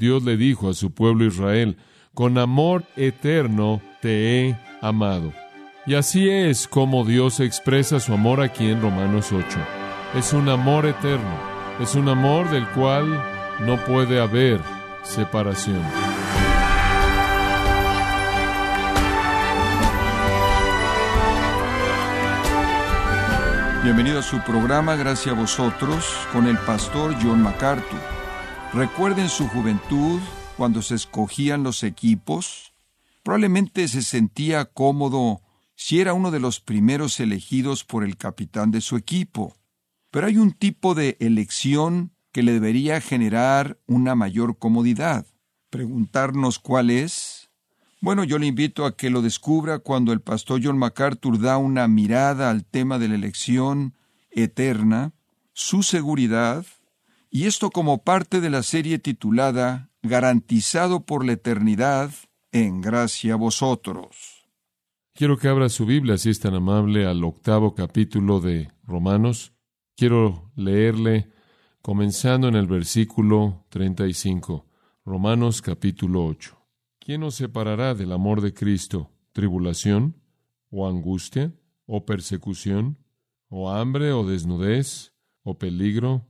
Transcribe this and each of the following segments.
Dios le dijo a su pueblo Israel, con amor eterno te he amado. Y así es como Dios expresa su amor aquí en Romanos 8. Es un amor eterno, es un amor del cual no puede haber separación. Bienvenido a su programa Gracias a vosotros con el pastor John MacArthur. Recuerden su juventud cuando se escogían los equipos. Probablemente se sentía cómodo si era uno de los primeros elegidos por el capitán de su equipo. Pero hay un tipo de elección que le debería generar una mayor comodidad. Preguntarnos cuál es. Bueno, yo le invito a que lo descubra cuando el pastor John MacArthur da una mirada al tema de la elección eterna, su seguridad, y esto como parte de la serie titulada Garantizado por la eternidad en gracia a vosotros. Quiero que abra su Biblia, si es tan amable, al octavo capítulo de Romanos. Quiero leerle comenzando en el versículo 35. Romanos capítulo 8. ¿Quién nos separará del amor de Cristo? ¿Tribulación? ¿O angustia? ¿O persecución? ¿O hambre? ¿O desnudez? ¿O peligro?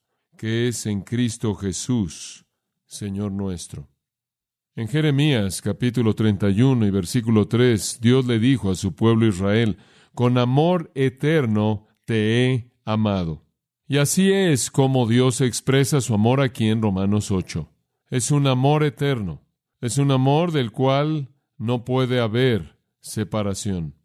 que es en Cristo Jesús, Señor nuestro. En Jeremías capítulo 31 y versículo 3, Dios le dijo a su pueblo Israel, con amor eterno te he amado. Y así es como Dios expresa su amor aquí en Romanos 8. Es un amor eterno. Es un amor del cual no puede haber separación.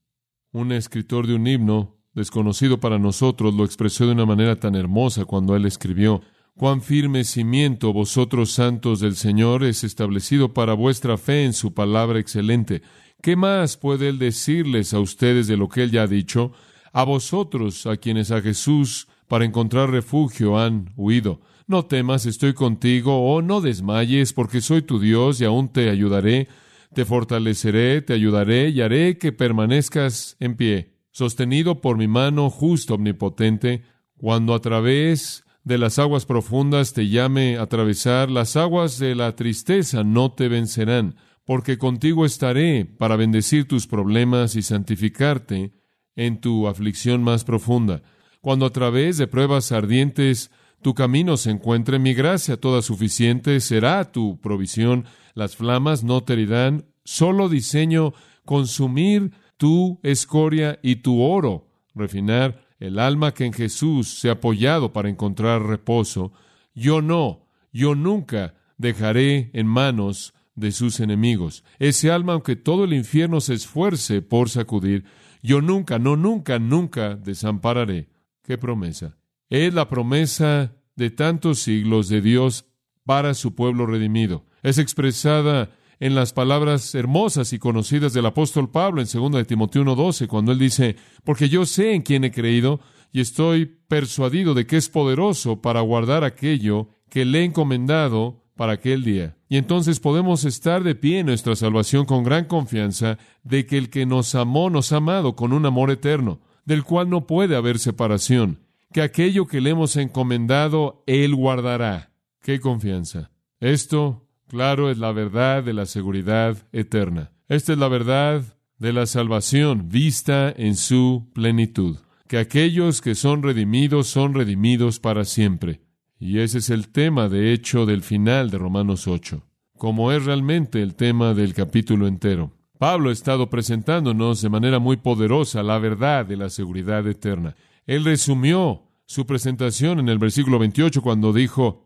Un escritor de un himno, desconocido para nosotros, lo expresó de una manera tan hermosa cuando él escribió, Cuán firme cimiento vosotros santos del Señor es establecido para vuestra fe en su palabra excelente. ¿Qué más puede él decirles a ustedes de lo que él ya ha dicho? A vosotros, a quienes a Jesús para encontrar refugio han huido. No temas, estoy contigo, oh, no desmayes, porque soy tu Dios y aún te ayudaré, te fortaleceré, te ayudaré y haré que permanezcas en pie, sostenido por mi mano justo omnipotente, cuando a través de las aguas profundas te llame a atravesar, las aguas de la tristeza no te vencerán, porque contigo estaré para bendecir tus problemas y santificarte en tu aflicción más profunda. Cuando a través de pruebas ardientes tu camino se encuentre, mi gracia toda suficiente será tu provisión, las flamas no te herirán, solo diseño consumir tu escoria y tu oro, refinar el alma que en Jesús se ha apoyado para encontrar reposo. Yo no, yo nunca dejaré en manos de sus enemigos. Ese alma, aunque todo el infierno se esfuerce por sacudir, yo nunca, no, nunca, nunca desampararé. ¡Qué promesa! Es la promesa de tantos siglos de Dios para su pueblo redimido. Es expresada en las palabras hermosas y conocidas del apóstol Pablo en 2 de Timoteo 1:12, cuando él dice, porque yo sé en quién he creído y estoy persuadido de que es poderoso para guardar aquello que le he encomendado para aquel día. Y entonces podemos estar de pie en nuestra salvación con gran confianza de que el que nos amó nos ha amado con un amor eterno del cual no puede haber separación, que aquello que le hemos encomendado, Él guardará. ¡Qué confianza! Esto, claro, es la verdad de la seguridad eterna. Esta es la verdad de la salvación vista en su plenitud, que aquellos que son redimidos son redimidos para siempre. Y ese es el tema, de hecho, del final de Romanos 8, como es realmente el tema del capítulo entero. Pablo ha estado presentándonos de manera muy poderosa la verdad de la seguridad eterna. Él resumió su presentación en el versículo 28 cuando dijo,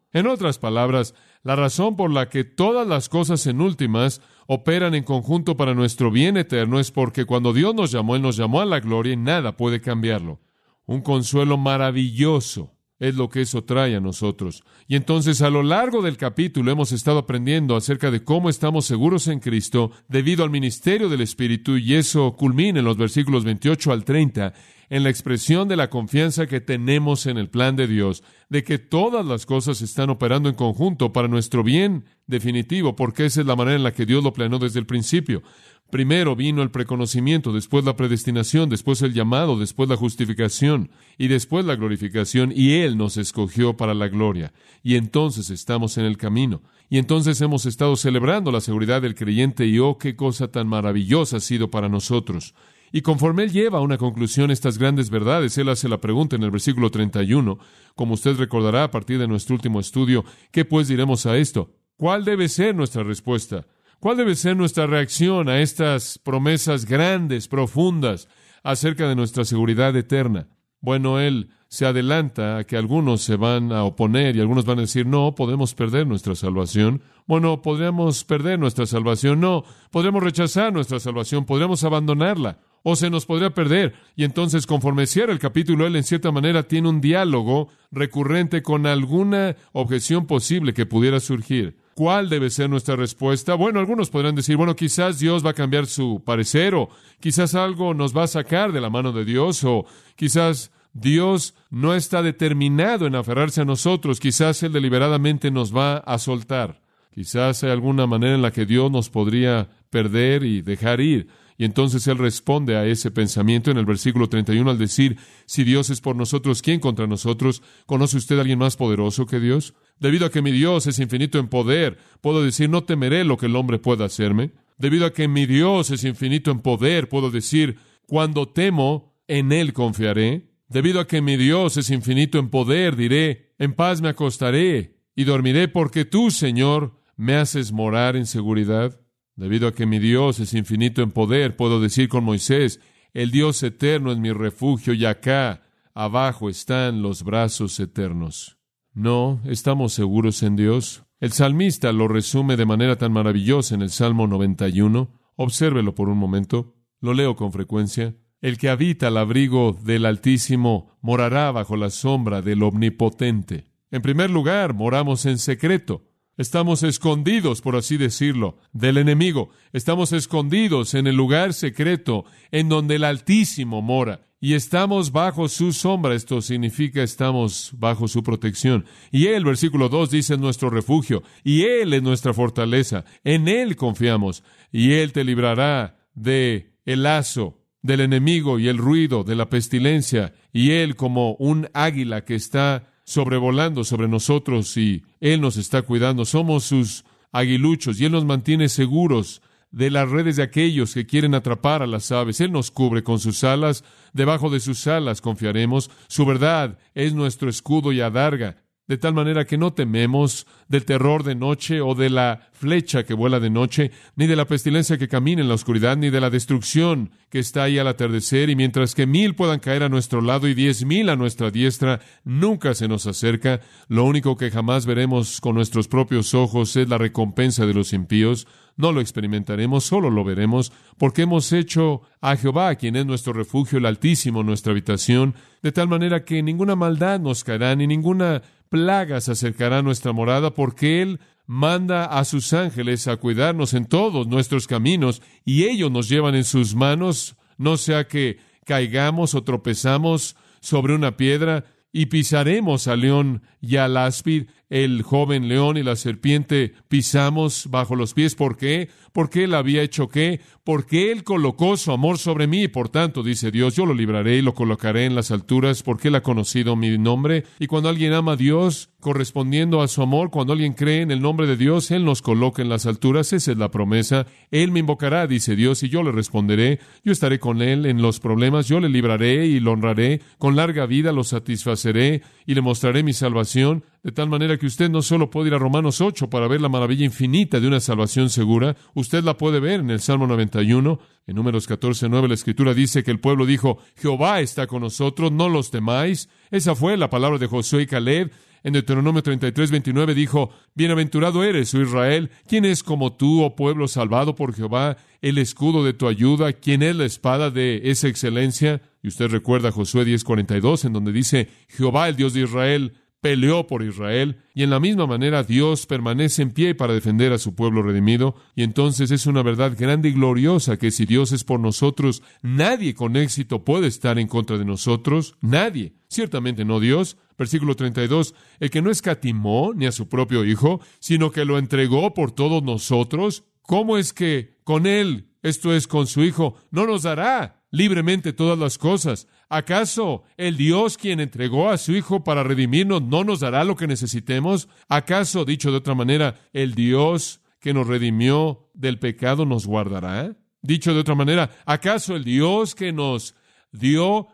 En otras palabras, la razón por la que todas las cosas en últimas operan en conjunto para nuestro bien eterno es porque cuando Dios nos llamó, Él nos llamó a la gloria y nada puede cambiarlo. Un consuelo maravilloso es lo que eso trae a nosotros. Y entonces a lo largo del capítulo hemos estado aprendiendo acerca de cómo estamos seguros en Cristo debido al ministerio del Espíritu y eso culmina en los versículos 28 al 30 en la expresión de la confianza que tenemos en el plan de Dios, de que todas las cosas están operando en conjunto para nuestro bien definitivo, porque esa es la manera en la que Dios lo planeó desde el principio. Primero vino el preconocimiento, después la predestinación, después el llamado, después la justificación y después la glorificación, y Él nos escogió para la gloria. Y entonces estamos en el camino. Y entonces hemos estado celebrando la seguridad del creyente y oh, qué cosa tan maravillosa ha sido para nosotros. Y conforme Él lleva a una conclusión estas grandes verdades, Él hace la pregunta en el versículo 31, como usted recordará a partir de nuestro último estudio, ¿qué pues diremos a esto? ¿Cuál debe ser nuestra respuesta? ¿Cuál debe ser nuestra reacción a estas promesas grandes, profundas, acerca de nuestra seguridad eterna? Bueno, Él se adelanta a que algunos se van a oponer y algunos van a decir, no, podemos perder nuestra salvación. Bueno, podríamos perder nuestra salvación. No, podremos rechazar nuestra salvación, podríamos abandonarla o se nos podría perder. Y entonces, conforme cierra el capítulo, él en cierta manera tiene un diálogo recurrente con alguna objeción posible que pudiera surgir. ¿Cuál debe ser nuestra respuesta? Bueno, algunos podrán decir, bueno, quizás Dios va a cambiar su parecer, o quizás algo nos va a sacar de la mano de Dios, o quizás Dios no está determinado en aferrarse a nosotros, quizás Él deliberadamente nos va a soltar. Quizás hay alguna manera en la que Dios nos podría perder y dejar ir. Y entonces él responde a ese pensamiento en el versículo 31 al decir, si Dios es por nosotros, ¿quién contra nosotros? ¿Conoce usted alguien más poderoso que Dios? Debido a que mi Dios es infinito en poder, puedo decir, no temeré lo que el hombre pueda hacerme. Debido a que mi Dios es infinito en poder, puedo decir, cuando temo, en Él confiaré. Debido a que mi Dios es infinito en poder, diré, en paz me acostaré y dormiré porque tú, Señor, me haces morar en seguridad. Debido a que mi Dios es infinito en poder, puedo decir con Moisés, el Dios eterno es mi refugio y acá abajo están los brazos eternos. No, estamos seguros en Dios. El salmista lo resume de manera tan maravillosa en el Salmo 91. Obsérvelo por un momento. Lo leo con frecuencia. El que habita al abrigo del Altísimo morará bajo la sombra del Omnipotente. En primer lugar, moramos en secreto. Estamos escondidos, por así decirlo, del enemigo. Estamos escondidos en el lugar secreto en donde el Altísimo mora. Y estamos bajo su sombra. Esto significa estamos bajo su protección. Y Él, versículo 2, dice nuestro refugio. Y Él es nuestra fortaleza. En Él confiamos. Y Él te librará de el lazo del enemigo y el ruido de la pestilencia. Y Él como un águila que está sobrevolando sobre nosotros y Él nos está cuidando. Somos sus aguiluchos y Él nos mantiene seguros de las redes de aquellos que quieren atrapar a las aves. Él nos cubre con sus alas, debajo de sus alas confiaremos. Su verdad es nuestro escudo y adarga de tal manera que no tememos del terror de noche o de la flecha que vuela de noche, ni de la pestilencia que camina en la oscuridad, ni de la destrucción que está ahí al atardecer, y mientras que mil puedan caer a nuestro lado y diez mil a nuestra diestra, nunca se nos acerca. Lo único que jamás veremos con nuestros propios ojos es la recompensa de los impíos. No lo experimentaremos, solo lo veremos, porque hemos hecho a Jehová, quien es nuestro refugio, el Altísimo, nuestra habitación, de tal manera que ninguna maldad nos caerá, ni ninguna plagas acercará a nuestra morada, porque Él manda a sus ángeles a cuidarnos en todos nuestros caminos, y ellos nos llevan en sus manos, no sea que caigamos o tropezamos sobre una piedra, y pisaremos al león y al áspid, el joven león y la serpiente pisamos bajo los pies. ¿Por qué? Porque él había hecho qué? Porque él colocó su amor sobre mí. Por tanto, dice Dios, yo lo libraré y lo colocaré en las alturas porque él ha conocido mi nombre. Y cuando alguien ama a Dios, correspondiendo a su amor, cuando alguien cree en el nombre de Dios, él nos coloca en las alturas. Esa es la promesa. Él me invocará, dice Dios, y yo le responderé. Yo estaré con él en los problemas. Yo le libraré y lo honraré. Con larga vida lo satisfaceré y le mostraré mi salvación. De tal manera que usted no solo puede ir a Romanos 8 para ver la maravilla infinita de una salvación segura, usted la puede ver en el Salmo 91, en números 14, 9, la escritura dice que el pueblo dijo, Jehová está con nosotros, no los temáis. Esa fue la palabra de Josué y Caleb. En Deuteronomio 33, 29 dijo, Bienaventurado eres, oh Israel, ¿quién es como tú, oh pueblo salvado por Jehová, el escudo de tu ayuda? ¿Quién es la espada de esa excelencia? Y usted recuerda Josué 10:42, en donde dice, Jehová, el Dios de Israel, peleó por Israel, y en la misma manera Dios permanece en pie para defender a su pueblo redimido, y entonces es una verdad grande y gloriosa que si Dios es por nosotros, nadie con éxito puede estar en contra de nosotros, nadie, ciertamente no Dios. Versículo 32, el que no escatimó ni a su propio Hijo, sino que lo entregó por todos nosotros, ¿cómo es que con él, esto es con su Hijo, no nos dará libremente todas las cosas? ¿Acaso el Dios quien entregó a su Hijo para redimirnos no nos dará lo que necesitemos? ¿Acaso, dicho de otra manera, el Dios que nos redimió del pecado nos guardará? Dicho de otra manera, ¿acaso el Dios que nos dio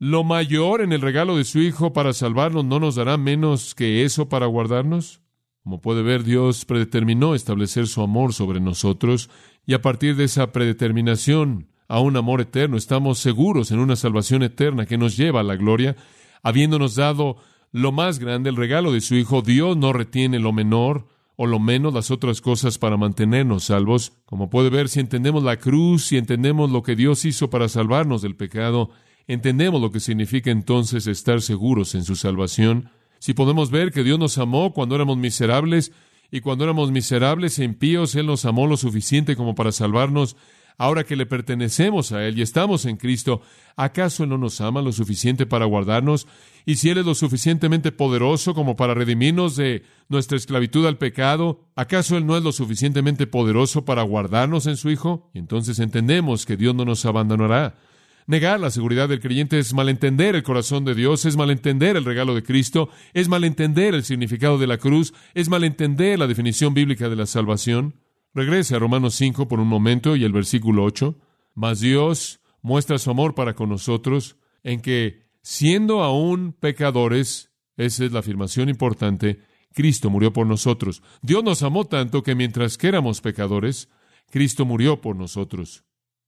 lo mayor en el regalo de su Hijo para salvarnos no nos dará menos que eso para guardarnos? Como puede ver, Dios predeterminó establecer su amor sobre nosotros y a partir de esa predeterminación a un amor eterno, estamos seguros en una salvación eterna que nos lleva a la gloria, habiéndonos dado lo más grande, el regalo de su Hijo, Dios no retiene lo menor o lo menos las otras cosas para mantenernos salvos. Como puede ver, si entendemos la cruz, si entendemos lo que Dios hizo para salvarnos del pecado, entendemos lo que significa entonces estar seguros en su salvación. Si podemos ver que Dios nos amó cuando éramos miserables, y cuando éramos miserables e impíos, Él nos amó lo suficiente como para salvarnos, ahora que le pertenecemos a Él y estamos en Cristo, ¿acaso Él no nos ama lo suficiente para guardarnos? Y si Él es lo suficientemente poderoso como para redimirnos de nuestra esclavitud al pecado, ¿acaso Él no es lo suficientemente poderoso para guardarnos en su Hijo? Y entonces entendemos que Dios no nos abandonará. Negar la seguridad del creyente es malentender el corazón de Dios, es malentender el regalo de Cristo, es malentender el significado de la cruz, es malentender la definición bíblica de la salvación. Regrese a Romanos 5 por un momento y el versículo 8. Mas Dios muestra su amor para con nosotros en que, siendo aún pecadores, esa es la afirmación importante, Cristo murió por nosotros. Dios nos amó tanto que mientras que éramos pecadores, Cristo murió por nosotros.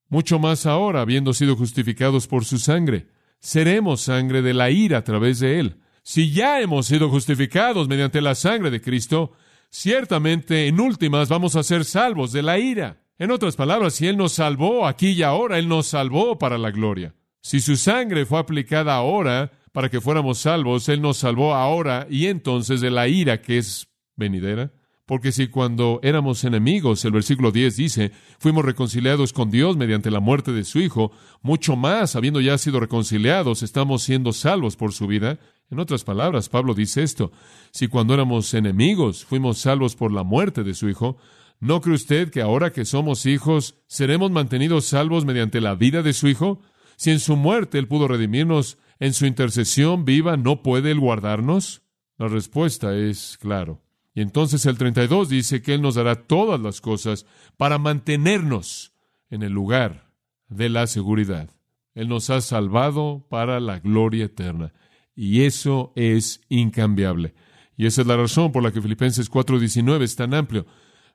Mucho más ahora, habiendo sido justificados por su sangre, seremos sangre de la ira a través de él. Si ya hemos sido justificados mediante la sangre de Cristo, ciertamente en últimas vamos a ser salvos de la ira. En otras palabras, si Él nos salvó aquí y ahora, Él nos salvó para la gloria. Si su sangre fue aplicada ahora para que fuéramos salvos, Él nos salvó ahora y entonces de la ira que es venidera. Porque si cuando éramos enemigos, el versículo 10 dice, fuimos reconciliados con Dios mediante la muerte de su Hijo, mucho más, habiendo ya sido reconciliados, estamos siendo salvos por su vida. En otras palabras, Pablo dice esto, si cuando éramos enemigos fuimos salvos por la muerte de su Hijo, ¿no cree usted que ahora que somos hijos seremos mantenidos salvos mediante la vida de su Hijo? Si en su muerte Él pudo redimirnos, en su intercesión viva, ¿no puede Él guardarnos? La respuesta es claro. Y entonces el 32 dice que Él nos dará todas las cosas para mantenernos en el lugar de la seguridad. Él nos ha salvado para la gloria eterna. Y eso es incambiable. Y esa es la razón por la que Filipenses 4:19 es tan amplio.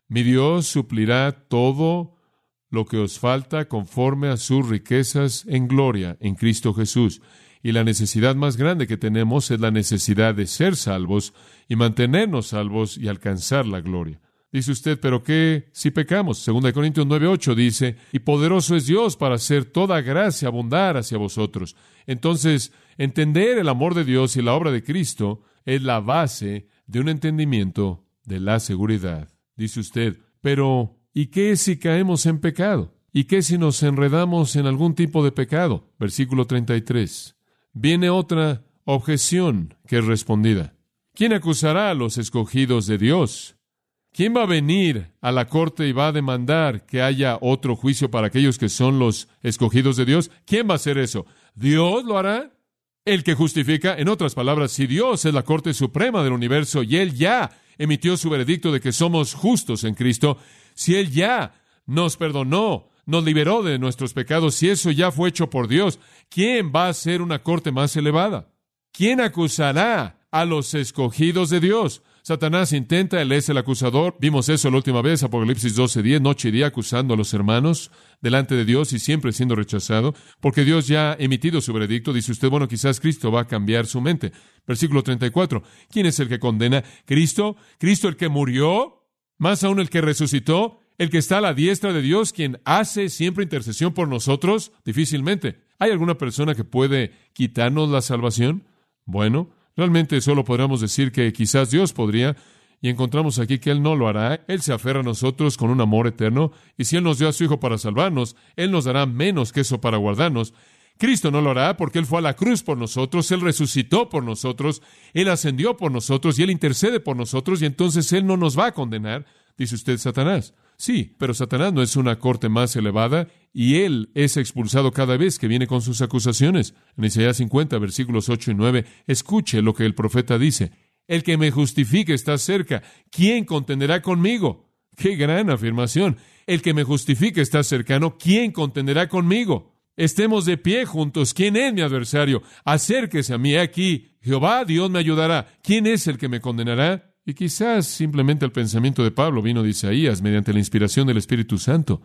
Mi Dios suplirá todo lo que os falta conforme a sus riquezas en gloria en Cristo Jesús. Y la necesidad más grande que tenemos es la necesidad de ser salvos y mantenernos salvos y alcanzar la gloria. Dice usted, pero ¿qué si pecamos? 2 Corintios 9:8 dice, y poderoso es Dios para hacer toda gracia abundar hacia vosotros. Entonces, entender el amor de Dios y la obra de Cristo es la base de un entendimiento de la seguridad. Dice usted, pero ¿y qué si caemos en pecado? ¿Y qué si nos enredamos en algún tipo de pecado? Versículo 33. Viene otra objeción que es respondida. ¿Quién acusará a los escogidos de Dios? ¿Quién va a venir a la corte y va a demandar que haya otro juicio para aquellos que son los escogidos de Dios? ¿Quién va a hacer eso? ¿Dios lo hará? El que justifica, en otras palabras, si Dios es la corte suprema del universo y Él ya emitió su veredicto de que somos justos en Cristo, si Él ya nos perdonó, nos liberó de nuestros pecados, si eso ya fue hecho por Dios, ¿quién va a ser una corte más elevada? ¿Quién acusará a los escogidos de Dios. Satanás intenta, él es el acusador. Vimos eso la última vez, Apocalipsis 12:10, noche y día acusando a los hermanos delante de Dios y siempre siendo rechazado, porque Dios ya ha emitido su veredicto. Dice usted, bueno, quizás Cristo va a cambiar su mente. Versículo 34, ¿quién es el que condena? ¿Cristo? ¿Cristo el que murió? Más aún el que resucitó, el que está a la diestra de Dios, quien hace siempre intercesión por nosotros, difícilmente. ¿Hay alguna persona que puede quitarnos la salvación? Bueno, realmente solo podríamos decir que quizás Dios podría, y encontramos aquí que Él no lo hará. Él se aferra a nosotros con un amor eterno, y si Él nos dio a su Hijo para salvarnos, Él nos dará menos que eso para guardarnos. Cristo no lo hará porque Él fue a la cruz por nosotros, Él resucitó por nosotros, Él ascendió por nosotros y Él intercede por nosotros, y entonces Él no nos va a condenar, dice usted Satanás. Sí, pero Satanás no es una corte más elevada y él es expulsado cada vez que viene con sus acusaciones. En Isaías 50, versículos 8 y 9, escuche lo que el profeta dice. El que me justifique está cerca. ¿Quién contenderá conmigo? ¡Qué gran afirmación! El que me justifique está cercano. ¿Quién contenderá conmigo? Estemos de pie juntos. ¿Quién es mi adversario? Acérquese a mí aquí. Jehová, Dios me ayudará. ¿Quién es el que me condenará? Y quizás simplemente el pensamiento de Pablo vino de Isaías mediante la inspiración del Espíritu Santo.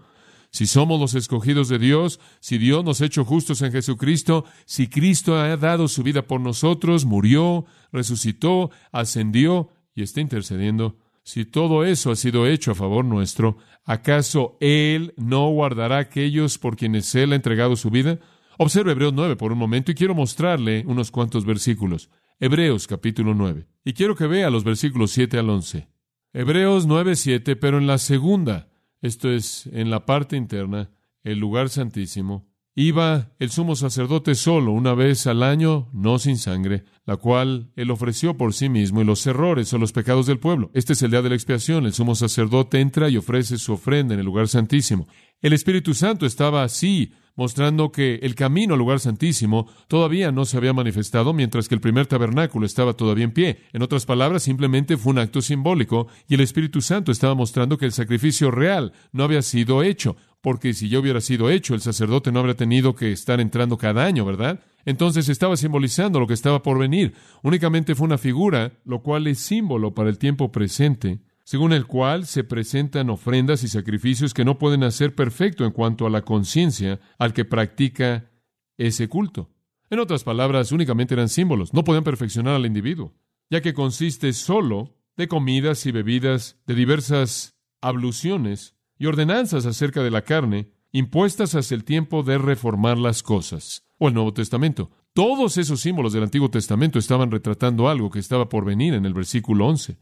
Si somos los escogidos de Dios, si Dios nos ha hecho justos en Jesucristo, si Cristo ha dado su vida por nosotros, murió, resucitó, ascendió y está intercediendo, si todo eso ha sido hecho a favor nuestro, ¿acaso Él no guardará aquellos por quienes Él ha entregado su vida? Observe Hebreos 9 por un momento y quiero mostrarle unos cuantos versículos. Hebreos capítulo 9. Y quiero que vea los versículos 7 al 11. Hebreos 9, 7, pero en la segunda, esto es, en la parte interna, el lugar santísimo, iba el sumo sacerdote solo una vez al año, no sin sangre, la cual él ofreció por sí mismo y los errores o los pecados del pueblo. Este es el día de la expiación. El sumo sacerdote entra y ofrece su ofrenda en el lugar santísimo. El Espíritu Santo estaba así mostrando que el camino al lugar santísimo todavía no se había manifestado, mientras que el primer tabernáculo estaba todavía en pie. En otras palabras, simplemente fue un acto simbólico, y el Espíritu Santo estaba mostrando que el sacrificio real no había sido hecho, porque si ya hubiera sido hecho, el sacerdote no habría tenido que estar entrando cada año, ¿verdad? Entonces estaba simbolizando lo que estaba por venir. Únicamente fue una figura, lo cual es símbolo para el tiempo presente según el cual se presentan ofrendas y sacrificios que no pueden hacer perfecto en cuanto a la conciencia al que practica ese culto. En otras palabras, únicamente eran símbolos, no podían perfeccionar al individuo, ya que consiste solo de comidas y bebidas, de diversas abluciones y ordenanzas acerca de la carne, impuestas hacia el tiempo de reformar las cosas. O el Nuevo Testamento. Todos esos símbolos del Antiguo Testamento estaban retratando algo que estaba por venir en el versículo 11.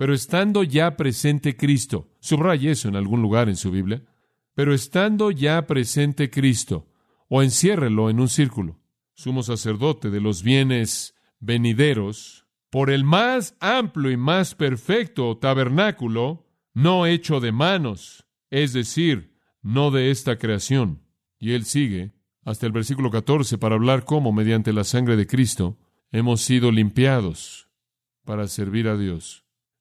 Pero estando ya presente Cristo, subraye eso en algún lugar en su Biblia, pero estando ya presente Cristo, o enciérrelo en un círculo, sumo sacerdote de los bienes venideros, por el más amplio y más perfecto tabernáculo, no hecho de manos, es decir, no de esta creación. Y él sigue hasta el versículo 14 para hablar cómo, mediante la sangre de Cristo, hemos sido limpiados para servir a Dios.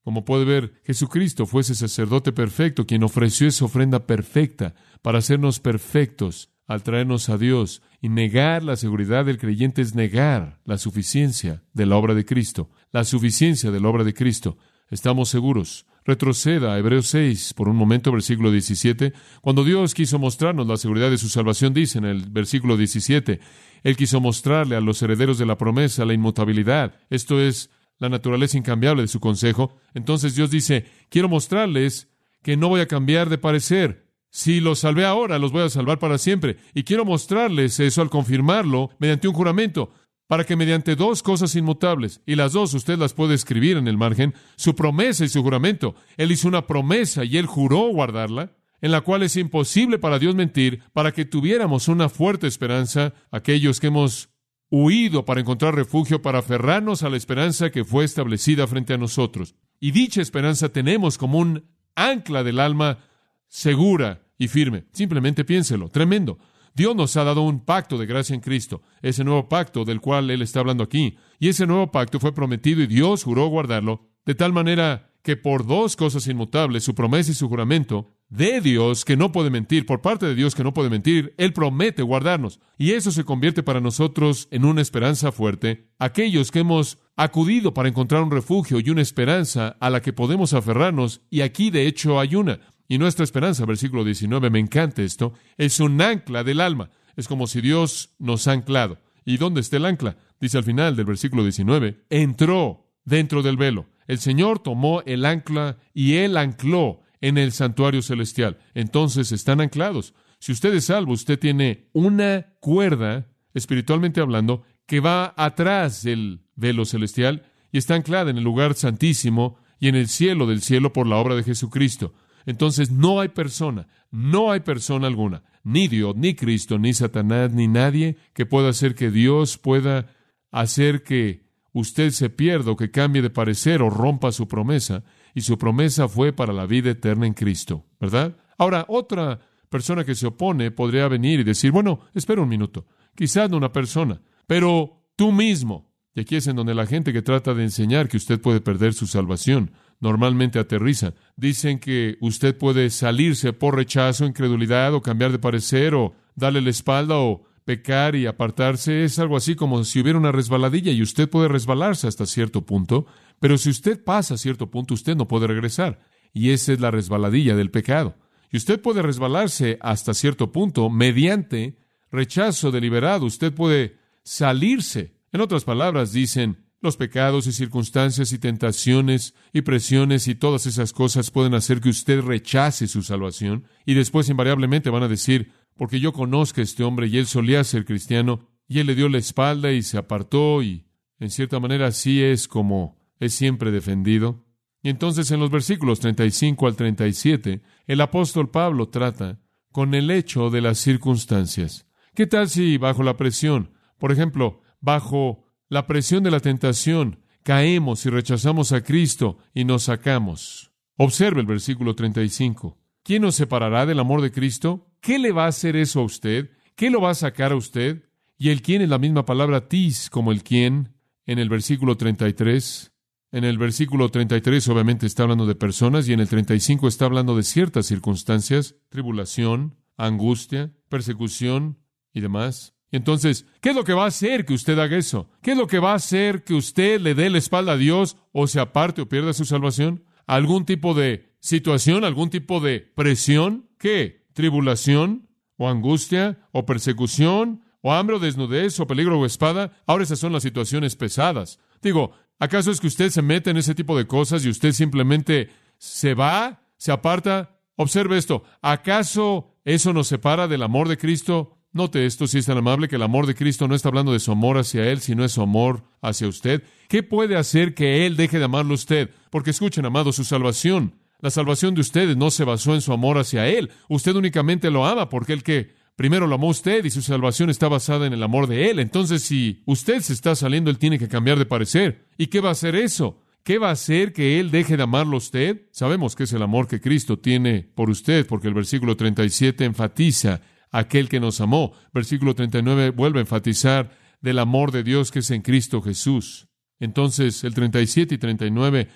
Como puede ver, Jesucristo fue ese sacerdote perfecto quien ofreció esa ofrenda perfecta para hacernos perfectos al traernos a Dios. Y negar la seguridad del creyente es negar la suficiencia de la obra de Cristo. La suficiencia de la obra de Cristo. Estamos seguros. Retroceda a Hebreos 6 por un momento, versículo 17. Cuando Dios quiso mostrarnos la seguridad de su salvación, dice en el versículo 17, Él quiso mostrarle a los herederos de la promesa la inmutabilidad. Esto es, la naturaleza incambiable de su consejo, entonces Dios dice, quiero mostrarles que no voy a cambiar de parecer. Si los salvé ahora, los voy a salvar para siempre. Y quiero mostrarles eso al confirmarlo mediante un juramento, para que mediante dos cosas inmutables, y las dos usted las puede escribir en el margen, su promesa y su juramento. Él hizo una promesa y él juró guardarla, en la cual es imposible para Dios mentir, para que tuviéramos una fuerte esperanza, aquellos que hemos huido para encontrar refugio, para aferrarnos a la esperanza que fue establecida frente a nosotros. Y dicha esperanza tenemos como un ancla del alma segura y firme. Simplemente piénselo, tremendo. Dios nos ha dado un pacto de gracia en Cristo, ese nuevo pacto del cual Él está hablando aquí. Y ese nuevo pacto fue prometido y Dios juró guardarlo, de tal manera que por dos cosas inmutables, su promesa y su juramento, de Dios que no puede mentir, por parte de Dios que no puede mentir, Él promete guardarnos. Y eso se convierte para nosotros en una esperanza fuerte. Aquellos que hemos acudido para encontrar un refugio y una esperanza a la que podemos aferrarnos, y aquí de hecho hay una. Y nuestra esperanza, versículo 19, me encanta esto, es un ancla del alma. Es como si Dios nos ha anclado. ¿Y dónde está el ancla? Dice al final del versículo 19, entró dentro del velo. El Señor tomó el ancla y él ancló en el santuario celestial. Entonces están anclados. Si usted es salvo, usted tiene una cuerda, espiritualmente hablando, que va atrás del velo celestial y está anclada en el lugar santísimo y en el cielo del cielo por la obra de Jesucristo. Entonces no hay persona, no hay persona alguna, ni Dios, ni Cristo, ni Satanás, ni nadie que pueda hacer que Dios pueda hacer que usted se pierda o que cambie de parecer o rompa su promesa, y su promesa fue para la vida eterna en Cristo, ¿verdad? Ahora, otra persona que se opone podría venir y decir, bueno, espera un minuto, quizás no una persona, pero tú mismo, y aquí es en donde la gente que trata de enseñar que usted puede perder su salvación, normalmente aterriza. Dicen que usted puede salirse por rechazo, incredulidad, o cambiar de parecer, o darle la espalda, o pecar y apartarse es algo así como si hubiera una resbaladilla y usted puede resbalarse hasta cierto punto, pero si usted pasa a cierto punto, usted no puede regresar. Y esa es la resbaladilla del pecado. Y usted puede resbalarse hasta cierto punto mediante rechazo deliberado. Usted puede salirse. En otras palabras, dicen, los pecados y circunstancias y tentaciones y presiones y todas esas cosas pueden hacer que usted rechace su salvación y después invariablemente van a decir, porque yo conozco a este hombre y él solía ser cristiano, y él le dio la espalda y se apartó, y en cierta manera así es como es siempre defendido. Y entonces en los versículos 35 al 37, el apóstol Pablo trata con el hecho de las circunstancias. ¿Qué tal si bajo la presión, por ejemplo, bajo la presión de la tentación, caemos y rechazamos a Cristo y nos sacamos? Observe el versículo 35. ¿Quién nos separará del amor de Cristo? ¿Qué le va a hacer eso a usted? ¿Qué lo va a sacar a usted? Y el quién es la misma palabra tis como el quién en el versículo 33. En el versículo 33 obviamente está hablando de personas y en el 35 está hablando de ciertas circunstancias, tribulación, angustia, persecución y demás. entonces, ¿qué es lo que va a hacer que usted haga eso? ¿Qué es lo que va a hacer que usted le dé la espalda a Dios o se aparte o pierda su salvación? ¿Algún tipo de situación, algún tipo de presión? ¿Qué? tribulación, o angustia, o persecución, o hambre, o desnudez, o peligro, o espada. Ahora esas son las situaciones pesadas. Digo, ¿acaso es que usted se mete en ese tipo de cosas y usted simplemente se va, se aparta? Observe esto. ¿Acaso eso nos separa del amor de Cristo? Note esto, si es tan amable, que el amor de Cristo no está hablando de su amor hacia Él, sino es su amor hacia usted. ¿Qué puede hacer que Él deje de amarlo a usted? Porque escuchen, amado, su salvación la salvación de ustedes no se basó en su amor hacia Él. Usted únicamente lo ama porque el que primero lo amó usted y su salvación está basada en el amor de Él. Entonces, si usted se está saliendo, Él tiene que cambiar de parecer. ¿Y qué va a hacer eso? ¿Qué va a hacer que Él deje de amarlo a usted? Sabemos que es el amor que Cristo tiene por usted, porque el versículo 37 enfatiza aquel que nos amó. Versículo 39 vuelve a enfatizar del amor de Dios que es en Cristo Jesús. Entonces, el 37 y 39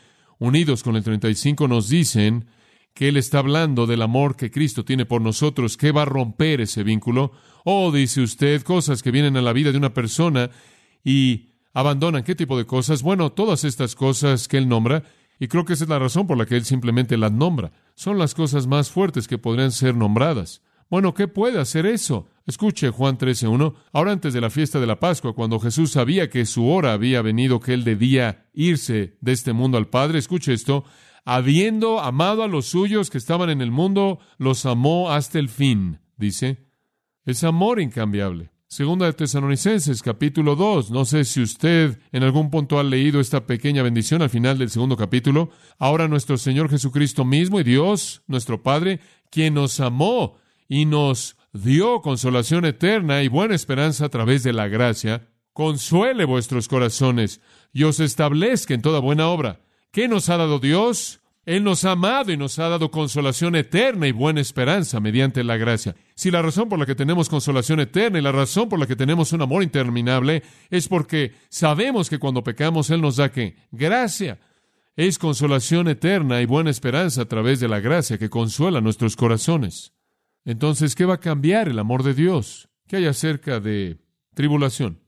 unidos con el 35 nos dicen que Él está hablando del amor que Cristo tiene por nosotros, que va a romper ese vínculo. O, oh, dice usted, cosas que vienen a la vida de una persona y abandonan. ¿Qué tipo de cosas? Bueno, todas estas cosas que Él nombra, y creo que esa es la razón por la que Él simplemente las nombra. Son las cosas más fuertes que podrían ser nombradas. Bueno, ¿qué puede hacer eso? Escuche Juan 13.1. Ahora antes de la fiesta de la Pascua, cuando Jesús sabía que su hora había venido, que él debía irse de este mundo al Padre, escuche esto, habiendo amado a los suyos que estaban en el mundo, los amó hasta el fin, dice. Es amor incambiable. Segunda de Tesalonicenses, capítulo 2. No sé si usted en algún punto ha leído esta pequeña bendición al final del segundo capítulo. Ahora nuestro Señor Jesucristo mismo y Dios, nuestro Padre, quien nos amó y nos dio consolación eterna y buena esperanza a través de la gracia, consuele vuestros corazones y os establezca en toda buena obra. ¿Qué nos ha dado Dios? Él nos ha amado y nos ha dado consolación eterna y buena esperanza mediante la gracia. Si la razón por la que tenemos consolación eterna y la razón por la que tenemos un amor interminable es porque sabemos que cuando pecamos Él nos da que gracia. Es consolación eterna y buena esperanza a través de la gracia que consuela nuestros corazones. Entonces, ¿qué va a cambiar el amor de Dios? ¿Qué hay acerca de tribulación?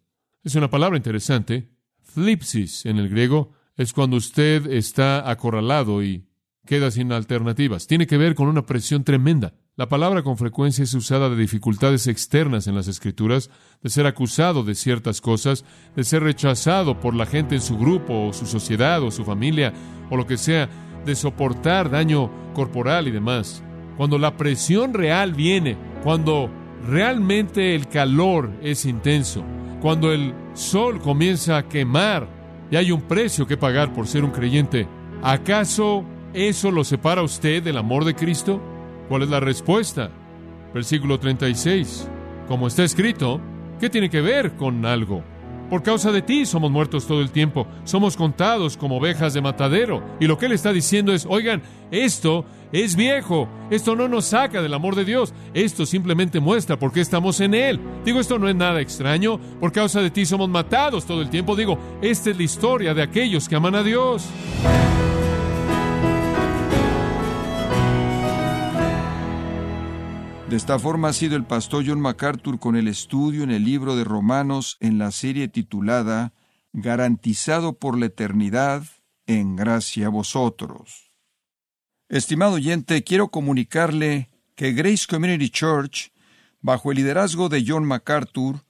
Es una palabra interesante. flipsis en el griego es cuando usted está acorralado y queda sin alternativas. Tiene que ver con una presión tremenda. La palabra con frecuencia es usada de dificultades externas en las escrituras, de ser acusado de ciertas cosas, de ser rechazado por la gente en su grupo o su sociedad o su familia o lo que sea, de soportar daño corporal y demás. Cuando la presión real viene, cuando realmente el calor es intenso, cuando el sol comienza a quemar y hay un precio que pagar por ser un creyente, ¿acaso eso lo separa a usted del amor de Cristo? ¿Cuál es la respuesta? Versículo 36. Como está escrito, ¿qué tiene que ver con algo? Por causa de ti somos muertos todo el tiempo, somos contados como ovejas de matadero. Y lo que él está diciendo es, oigan, esto es viejo, esto no nos saca del amor de Dios, esto simplemente muestra por qué estamos en Él. Digo, esto no es nada extraño, por causa de ti somos matados todo el tiempo. Digo, esta es la historia de aquellos que aman a Dios. De esta forma ha sido el pastor John MacArthur con el estudio en el libro de Romanos en la serie titulada Garantizado por la eternidad en gracia a vosotros. Estimado oyente, quiero comunicarle que Grace Community Church, bajo el liderazgo de John MacArthur,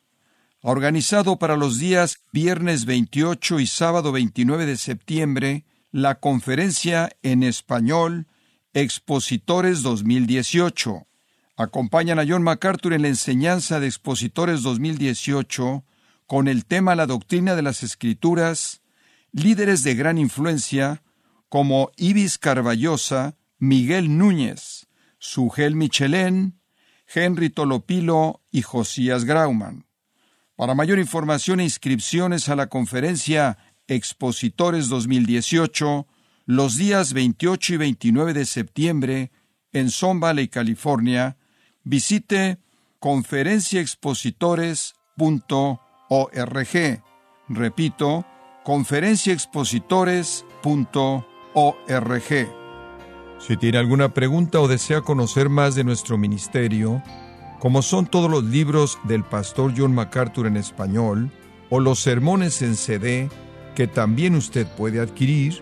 ha organizado para los días viernes 28 y sábado 29 de septiembre la conferencia en español Expositores 2018 acompañan a John MacArthur en la enseñanza de Expositores 2018 con el tema La doctrina de las Escrituras, líderes de gran influencia como Ibis Carballosa, Miguel Núñez, Sugel Michelén, Henry Tolopilo y Josías Grauman. Para mayor información e inscripciones a la conferencia Expositores 2018, los días 28 y 29 de septiembre en Son Valley, California, visite conferenciaexpositores.org. Repito, conferenciaexpositores.org. Si tiene alguna pregunta o desea conocer más de nuestro ministerio, como son todos los libros del pastor John MacArthur en español, o los sermones en CD que también usted puede adquirir,